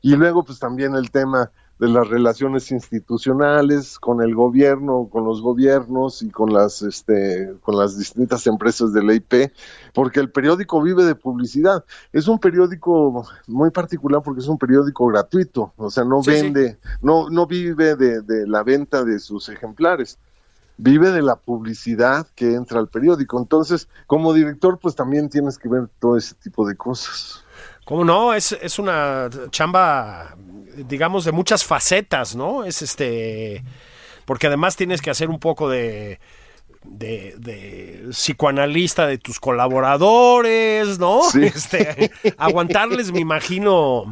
Speaker 3: y luego pues también el tema de las relaciones institucionales con el gobierno, con los gobiernos y con las este con las distintas empresas de la IP, porque el periódico vive de publicidad. Es un periódico muy particular porque es un periódico gratuito, o sea, no vende, no no vive de, de la venta de sus ejemplares vive de la publicidad que entra al periódico. Entonces, como director, pues también tienes que ver todo ese tipo de cosas.
Speaker 2: ¿Cómo no? Es, es una chamba digamos, de muchas facetas, ¿no? Es este, porque además tienes que hacer un poco de, de, psicoanalista de tus colaboradores, ¿no? Este, aguantarles, me imagino,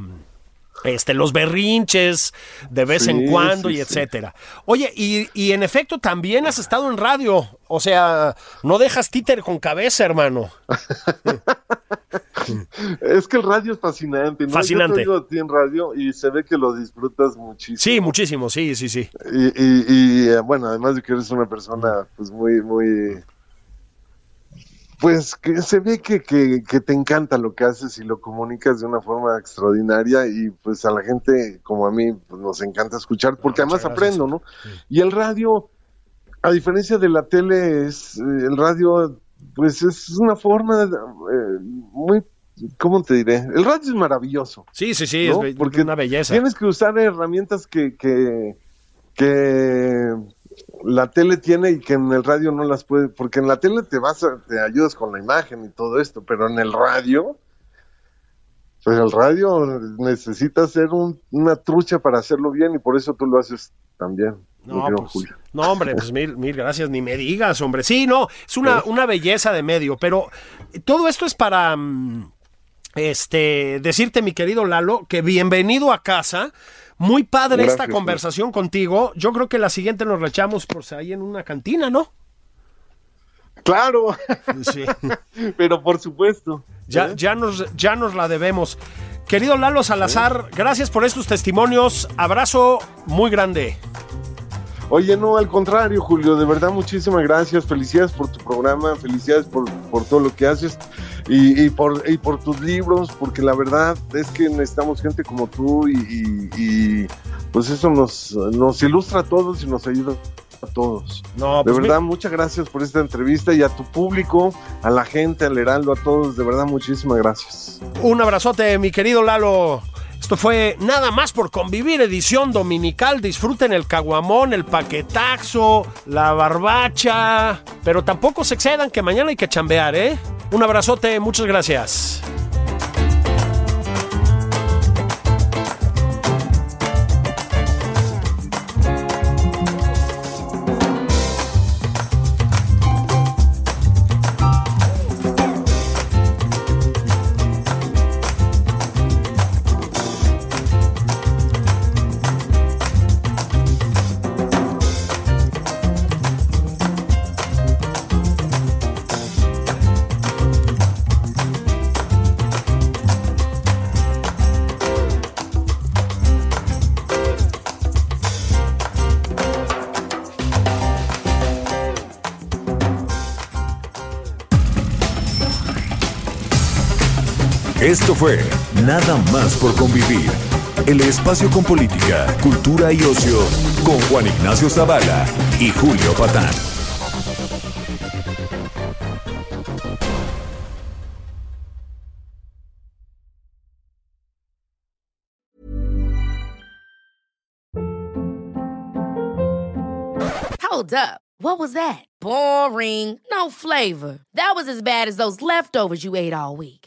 Speaker 2: este, los berrinches de vez en cuando y etcétera. Oye, y, y, en efecto también has estado en radio, o sea, no dejas títer con cabeza, hermano.
Speaker 3: es que el radio es fascinante, ¿no?
Speaker 2: Fascinante.
Speaker 3: Yo te en radio y se ve que lo disfrutas muchísimo.
Speaker 2: Sí, muchísimo, sí, sí, sí.
Speaker 3: Y, y, y eh, bueno, además de que eres una persona, pues muy, muy pues que se ve que, que, te encanta lo que haces y lo comunicas de una forma extraordinaria y pues a la gente como a mí pues, nos encanta escuchar porque además aprendo, ¿no? Y el radio, a diferencia de la tele, es eh, el radio pues es una forma eh, muy ¿Cómo te diré? El radio es maravilloso.
Speaker 2: Sí, sí, sí, es porque una belleza.
Speaker 3: Tienes que usar herramientas que, que, que la tele tiene y que en el radio no las puede, porque en la tele te vas a, te ayudas con la imagen y todo esto, pero en el radio, pues el radio necesita ser una trucha para hacerlo bien y por eso tú lo haces también.
Speaker 2: No, pues, no, hombre, pues mil, mil gracias, ni me digas, hombre. Sí, no, es una, una belleza de medio, pero todo esto es para mm, este decirte, mi querido Lalo, que bienvenido a casa. Muy padre esta conversación contigo. Yo creo que la siguiente nos la echamos por ahí en una cantina, ¿no?
Speaker 3: Claro. Sí. Pero por supuesto.
Speaker 2: Ya, ¿eh? ya, nos, ya nos la debemos. Querido Lalo Salazar, gracias por estos testimonios. Abrazo muy grande.
Speaker 3: Oye, no, al contrario, Julio, de verdad muchísimas gracias. Felicidades por tu programa, felicidades por, por todo lo que haces y, por, y por tus libros, porque la verdad es que necesitamos gente como tú y, pues eso nos, nos ilustra a todos y nos ayuda a todos. No, de pues verdad, muchas gracias por esta entrevista y a tu público, a la gente, al Heraldo, a todos, de verdad, muchísimas gracias.
Speaker 2: Un abrazote, mi querido Lalo. Esto fue nada más por convivir, edición dominical. Disfruten el caguamón, el paquetaxo, la barbacha. Pero tampoco se excedan que mañana hay que chambear, ¿eh? Un abrazote, muchas gracias.
Speaker 1: Esto fue Nada más por convivir. El espacio con política, cultura y ocio con Juan Ignacio Zavala y Julio Patán.
Speaker 6: Hold up. What was that? Boring. No flavor. That was as bad as those leftovers you ate all week.